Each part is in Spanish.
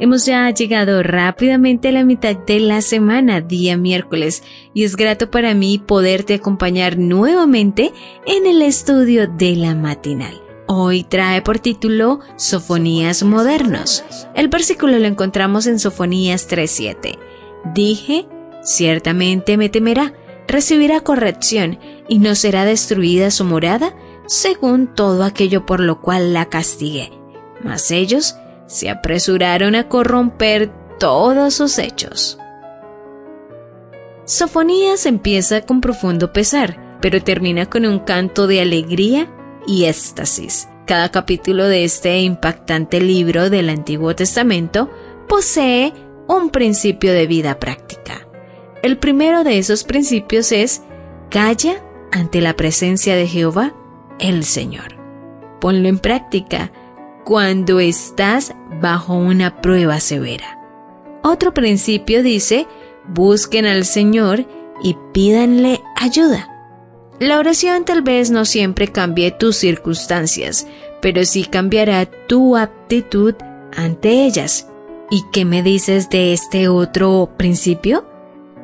Hemos ya llegado rápidamente a la mitad de la semana, día miércoles, y es grato para mí poderte acompañar nuevamente en el estudio de la matinal. Hoy trae por título Sofonías Modernos. El versículo lo encontramos en Sofonías 3.7. Dije, ciertamente me temerá, recibirá corrección y no será destruida su morada según todo aquello por lo cual la castigué. Mas ellos se apresuraron a corromper todos sus hechos. Sofonías empieza con profundo pesar, pero termina con un canto de alegría y éxtasis. Cada capítulo de este impactante libro del Antiguo Testamento posee un principio de vida práctica. El primero de esos principios es calla ante la presencia de Jehová, el Señor. Ponlo en práctica cuando estás bajo una prueba severa. Otro principio dice, busquen al Señor y pídanle ayuda. La oración tal vez no siempre cambie tus circunstancias, pero sí cambiará tu aptitud ante ellas. ¿Y qué me dices de este otro principio?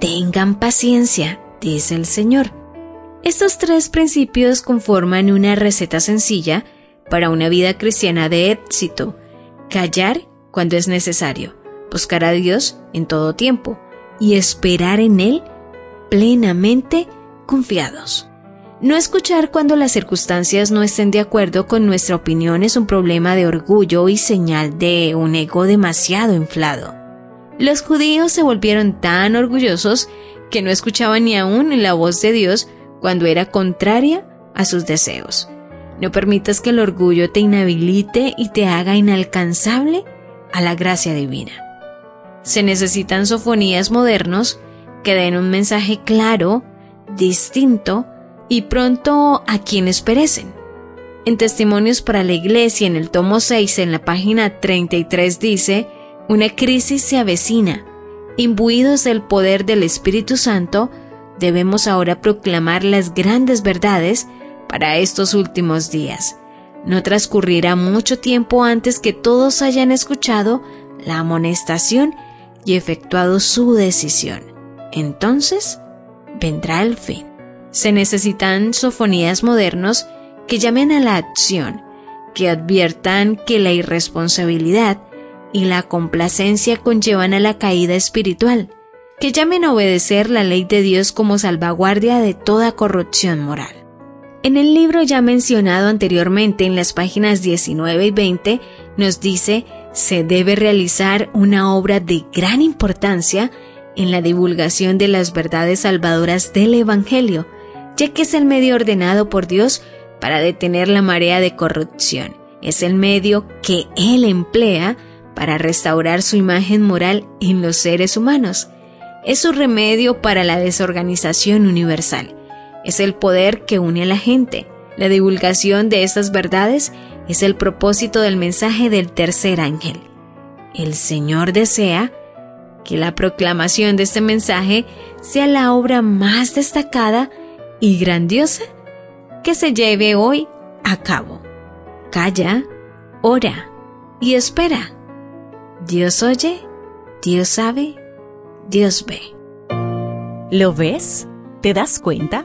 Tengan paciencia, dice el Señor. Estos tres principios conforman una receta sencilla para una vida cristiana de éxito. Callar cuando es necesario, buscar a Dios en todo tiempo y esperar en Él plenamente confiados. No escuchar cuando las circunstancias no estén de acuerdo con nuestra opinión es un problema de orgullo y señal de un ego demasiado inflado. Los judíos se volvieron tan orgullosos que no escuchaban ni aún la voz de Dios cuando era contraria a sus deseos. No permitas que el orgullo te inhabilite y te haga inalcanzable a la gracia divina. Se necesitan sofonías modernos que den un mensaje claro, distinto y pronto a quienes perecen. En Testimonios para la Iglesia, en el tomo 6, en la página 33, dice, una crisis se avecina. Imbuidos del poder del Espíritu Santo, debemos ahora proclamar las grandes verdades para estos últimos días. No transcurrirá mucho tiempo antes que todos hayan escuchado la amonestación y efectuado su decisión. Entonces vendrá el fin. Se necesitan sofonías modernos que llamen a la acción, que adviertan que la irresponsabilidad y la complacencia conllevan a la caída espiritual, que llamen a obedecer la ley de Dios como salvaguardia de toda corrupción moral. En el libro ya mencionado anteriormente en las páginas 19 y 20 nos dice se debe realizar una obra de gran importancia en la divulgación de las verdades salvadoras del Evangelio, ya que es el medio ordenado por Dios para detener la marea de corrupción. Es el medio que Él emplea para restaurar su imagen moral en los seres humanos. Es su remedio para la desorganización universal es el poder que une a la gente. La divulgación de estas verdades es el propósito del mensaje del tercer ángel. El Señor desea que la proclamación de este mensaje sea la obra más destacada y grandiosa que se lleve hoy a cabo. Calla, ora y espera. Dios oye, Dios sabe, Dios ve. ¿Lo ves? ¿Te das cuenta?